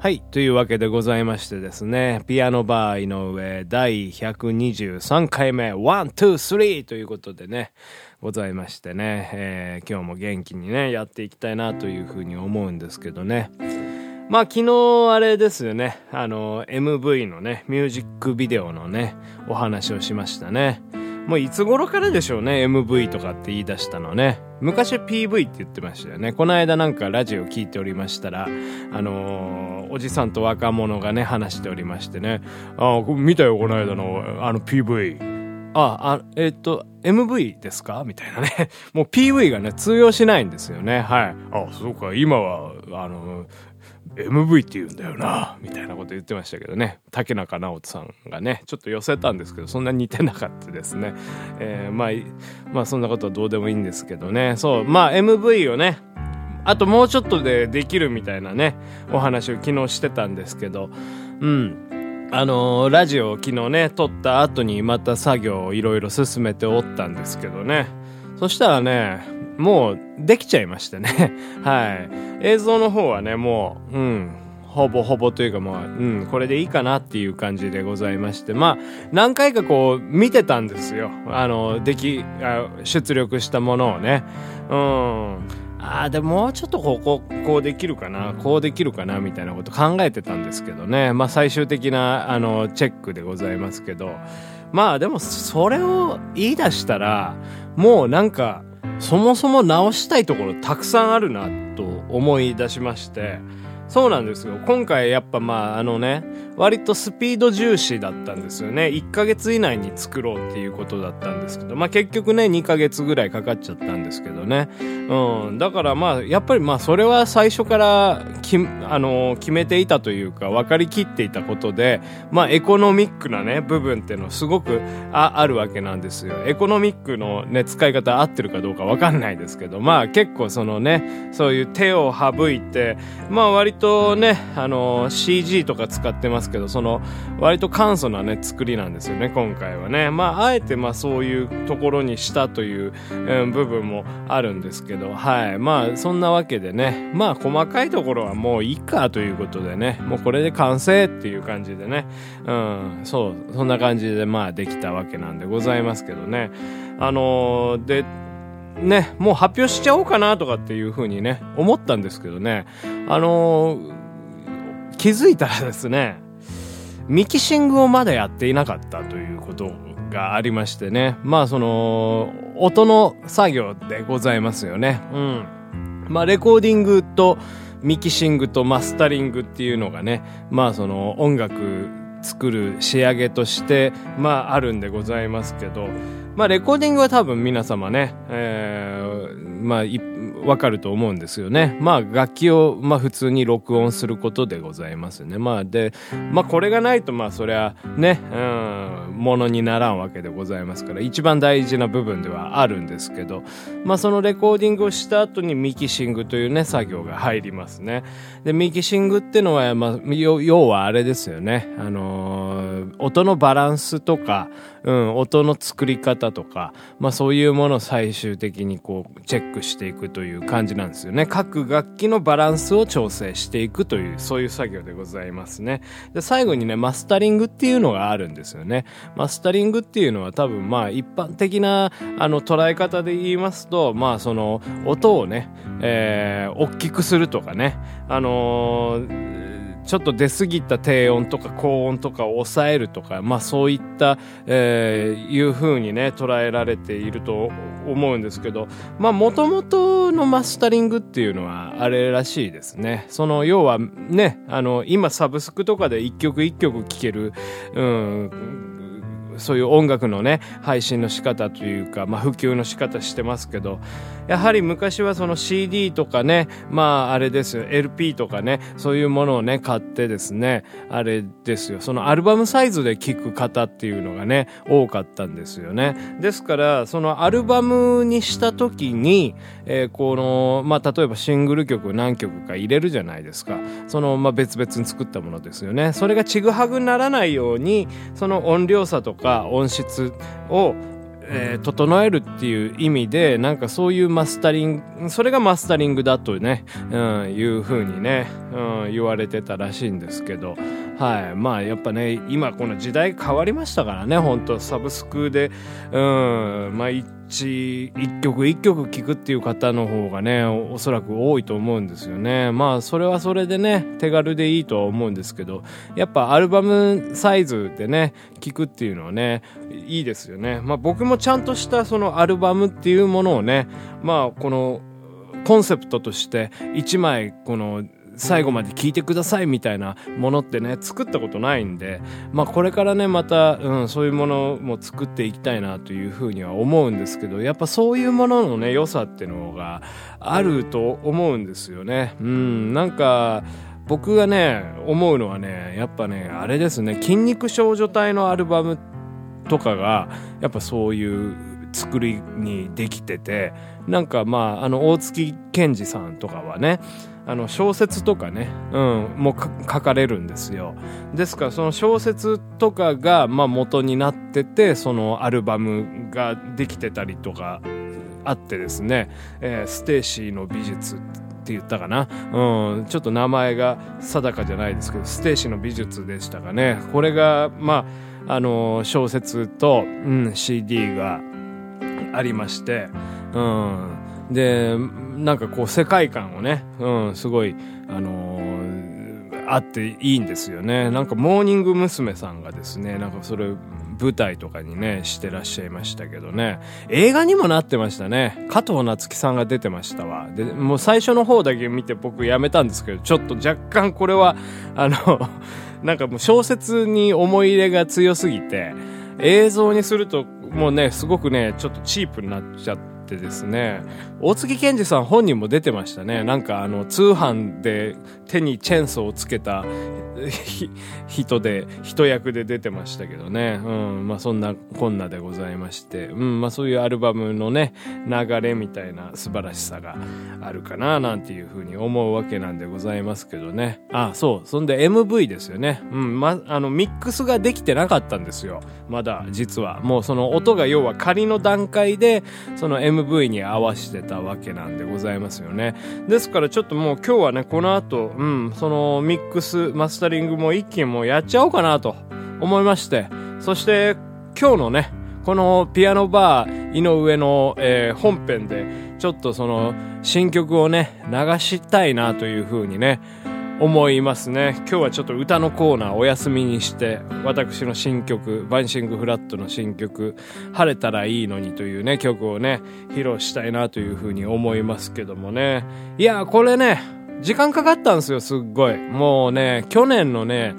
はい。というわけでございましてですね、ピアノバー井上第123回目、 one、two、three ということでね、ございましてね、えー、今日も元気にね、やっていきたいなというふうに思うんですけどね。まあ昨日あれですよね、あの、MV のね、ミュージックビデオのね、お話をしましたね。もういつ頃からでしょうね、MV とかって言い出したのね。昔 PV って言ってましたよね。この間なんかラジオ聞いておりましたら、あのー、おじさんと若者がね、話しておりましてね。ああ、見たよ、この間の、あの PV。あ、あ、えっ、と、MV ですか？みたいなね。もう PV がね、通用しないんですよね。はい。あ、そうか、今は、あの、MV って言うんだよな、みたいなこと言ってましたけどね。竹中直人さんがね、ちょっと寄せたんですけど、そんな似てなかったですね。えー、まあ、まあそんなことはどうでもいいんですけどね。そう、まあ MV をね、あともうちょっとでできるみたいなね、お話を昨日してたんですけど、うん。あのー、ラジオを昨日ね、撮った後にまた作業をいろいろ進めておったんですけどね。そしたらね、もうできちゃいましたね。はい。映像の方はね、もう、うん、ほぼほぼというかもう、うん、これでいいかなっていう感じでございまして、まあ、何回かこう見てたんですよ。あの、でき、出力したものをね。うん。ああ、でももうちょっとここ、こうできるかな、こうできるかな、みたいなこと考えてたんですけどね。まあ最終的な、あの、チェックでございますけど。まあでも、それを言い出したら、もうなんか、そもそも直したいところたくさんあるなと思い出しまして、そうなんですよ。今回やっぱまああのね、割とスピード重視だったんですよね。1ヶ月以内に作ろうっていうことだったんですけど、まあ結局ね、2ヶ月ぐらいかかっちゃったんですけどね。うん。だからまあ、やっぱりまあそれは最初からき、あの決めていたというか、分かりきっていたことで、まあエコノミックなね、部分っていうのすごくああるわけなんですよ。エコノミックのね、使い方合ってるかどうかわかんないですけど、まあ結構そのね、そういう手を省いて、まあ割ととね、あの CG とか使ってますけど、その、割と簡素なね、作りなんですよね、今回はね。まあ、あえてまあそういうところにしたという、うん、部分もあるんですけど、はい。まあ、そんなわけでね、まあ、細かいところはもういいかということでね、もうこれで完成っていう感じでね、うん、そう、そんな感じでまあできたわけなんでございますけどね。あのー、で、ね、もう発表しちゃおうかなとかっていうふうにね、思ったんですけどね、あのー、気づいたらですね、ミキシングをまだやっていなかったということがありましてね。まあその、音の作業でございますよね。うん。まあレコーディングとミキシングとマスタリングっていうのがね、まあその音楽作る仕上げとして、まああるんでございますけど、まあレコーディングは多分皆様ね、えー、まあわかると思うんですよね。まあ楽器をまあ普通に録音することでございますね。まあで、まあこれがないとまあそりゃね、うん、ものにならんわけでございますから一番大事な部分ではあるんですけど、まあそのレコーディングをした後にミキシングというね作業が入りますね。で、ミキシングってのはまあ要はあれですよね。あのー、音のバランスとか、うん、音の作り方とか、まあそういうものを最終的にこうチェックしていくという感じなんですよね。各楽器のバランスを調整していくという、そういう作業でございますね。で、最後にね、マスタリングっていうのがあるんですよね。マスタリングっていうのは多分まあ一般的なあの捉え方で言いますと、まあその音をね、えー、大きくするとかね、あのーちょっと出過ぎた低音とか高音とかを抑えるとか、まあそういった、えー、いう風にね、捉えられていると思うんですけど、まあ元々のマスタリングっていうのはあれらしいですね。その要はね、あの、今サブスクとかで一曲一曲聴ける、うん、そういう音楽のね、配信の仕方というか、まあ普及の仕方してますけど、やはり昔はその CD とかね、まああれですよ、LP とかね、そういうものをね、買ってですね、あれですよ、そのアルバムサイズで聴く方っていうのがね、多かったんですよね。ですから、そのアルバムにした時に、えー、この、まあ例えばシングル曲何曲か入れるじゃないですか。その、まあ別々に作ったものですよね。それがちぐはぐにならないように、その音量差とか音質をえー、整えるっていう意味で、なんかそういうマスタリング、それがマスタリングだとね、うん、いう風にね、うん、言われてたらしいんですけど、はい。まあやっぱね、今この時代変わりましたからね、本当サブスクで、うん、まあ一、一曲一曲聴くっていう方の方がね、おそらく多いと思うんですよね。まあそれはそれでね、手軽でいいとは思うんですけど、やっぱアルバムサイズでね、聴くっていうのはね、いいですよね。まあ僕もちゃんとしたそのアルバムっていうものをね、まあこのコンセプトとして1枚この最後まで聞いてくださいみたいなものってね、作ったことないんで、まあこれからね、また、うん、そういうものも作っていきたいなというふうには思うんですけど、やっぱそういうもののね、良さっていうのがあると思うんですよね。うん、なんか、僕がね、思うのはね、やっぱね、あれですね、筋肉少女隊のアルバムとかが、やっぱそういう作りにできてて、なんかまあ、あの、大月健二さんとかはね、あの小説とかね、うん、も書かれるんですよ。ですからその小説とかが、まあ、元になってて、そのアルバムができてたりとかあってですね、えー、ステーシーの美術って言ったかな。うん、ちょっと名前が定かじゃないですけど、ステーシーの美術でしたかね。これが、まあ、あの、小説と、うん、CD がありまして、うん、で、なんかこう世界観をね、うん、すごい、あのー、あっていいんですよね。なんかモーニング娘。さんがですね、なんかそれ、舞台とかにね、してらっしゃいましたけどね。映画にもなってましたね。加藤夏樹さんが出てましたわ。で、もう最初の方だけ見て僕やめたんですけど、ちょっと若干これは、あの なんかもう小説に思い入れが強すぎて、映像にするともうね、すごくね、ちょっとチープになっちゃって、ってですね、大月健二さん本人も出てましたね。なんかあの、通販で手にチェーンソーをつけた人で、人役で出てましたけどね。うん、まあそんなこんなでございまして、うん、まあそういうアルバムのね、流れみたいな素晴らしさがあるかな、なんていうふうに思うわけなんでございますけどね。あ、そう。そんで MV ですよね。うん、ま、あの、ミックスができてなかったんですよ。まだ、実は。もうその音が要は仮の段階で、その MV MV に合わせてたわけなんでございますよね。ですからちょっともう今日はね、この後、うん、そのミックス、マスタリングも一気にもうやっちゃおうかなと思いまして、そして今日のね、このピアノバー井上の、えー、本編でちょっとその新曲をね、流したいなというふうにね、思いますね。今日はちょっと歌のコーナーお休みにして、私の新曲、バンシングフラットの新曲、晴れたらいいのにというね、曲をね、披露したいなというふうに思いますけどもね。いや、これね、時間かかったんですよ、すっごい。もうね、去年のね、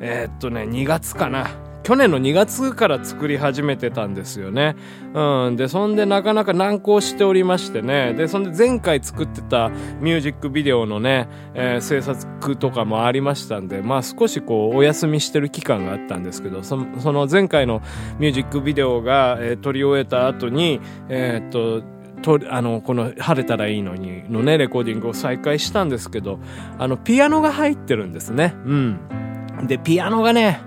えー、っとね、2月かな。去年の2月から作り始めてたんですよね。うん。で、そんでなかなか難航しておりましてね。で、そんで前回作ってたミュージックビデオのね、えー、制作とかもありましたんで、まあ少しこうお休みしてる期間があったんですけど、そその前回のミュージックビデオが、えー、撮り終えた後に、えー、っと、とあのこの「晴れたらいいのに」のねレコーディングを再開したんですけどあのピアノが入ってるんですねうんでピアノがね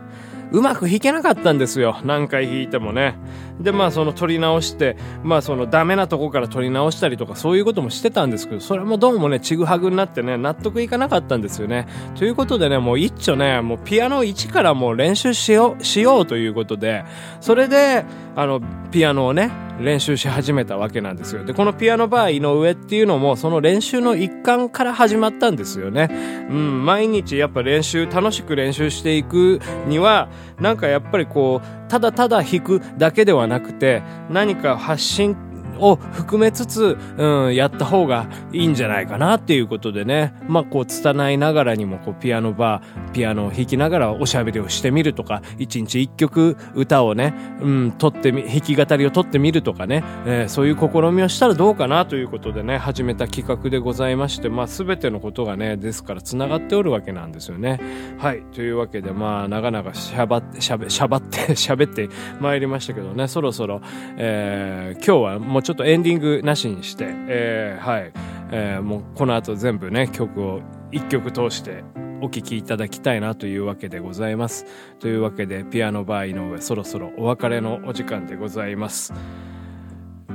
うまく弾けなかったんですよ。何回弾いてもね。で、まあその取り直して、まあそのダメなとこから取り直したりとかそういうこともしてたんですけど、それもどうもね、ちぐはぐになってね、納得いかなかったんですよね。ということでね、もう一丁ね、もうピアノ1からもう練習しよう、しようということで、それで、あの、ピアノをね、練習し始めたわけなんですよ。で、このピアノバー井上っていうのも、その練習の一環から始まったんですよね。うん、毎日やっぱ練習、楽しく練習していくには、なんかやっぱりこう、ただただ弾くだけではなくて、何か発信を含めつつ、うん、やった方がいいんじゃないかなっていうことでね、まあこう、拙いながらにもこう、ピアノバー、ピアノを弾きながらおしゃべりをしてみるとか、一日一曲歌をね、うん、取ってみ、弾き語りを取ってみるとかね、えー、そういう試みをしたらどうかなということでね、始めた企画でございまして、まあ全てのことがね、ですから繋がっておるわけなんですよね。はい。というわけで、まあ、長々しゃばって、しゃべ、しゃばって、喋ってまいりましたけどね、そろそろ、えー、今日はもうちょっとエンディングなしにして、えー、はい。えー、もうこの後全部ね、曲を一曲通してお聴きいただきたいなというわけでございます。というわけで、ピアノバー井上、そろそろお別れのお時間でございます。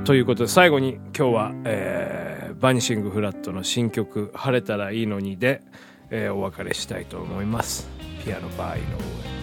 ということで、最後に今日は、えー、バニシングフラットの新曲、晴れたらいいのにで、えー、お別れしたいと思います。ピアノバー井上。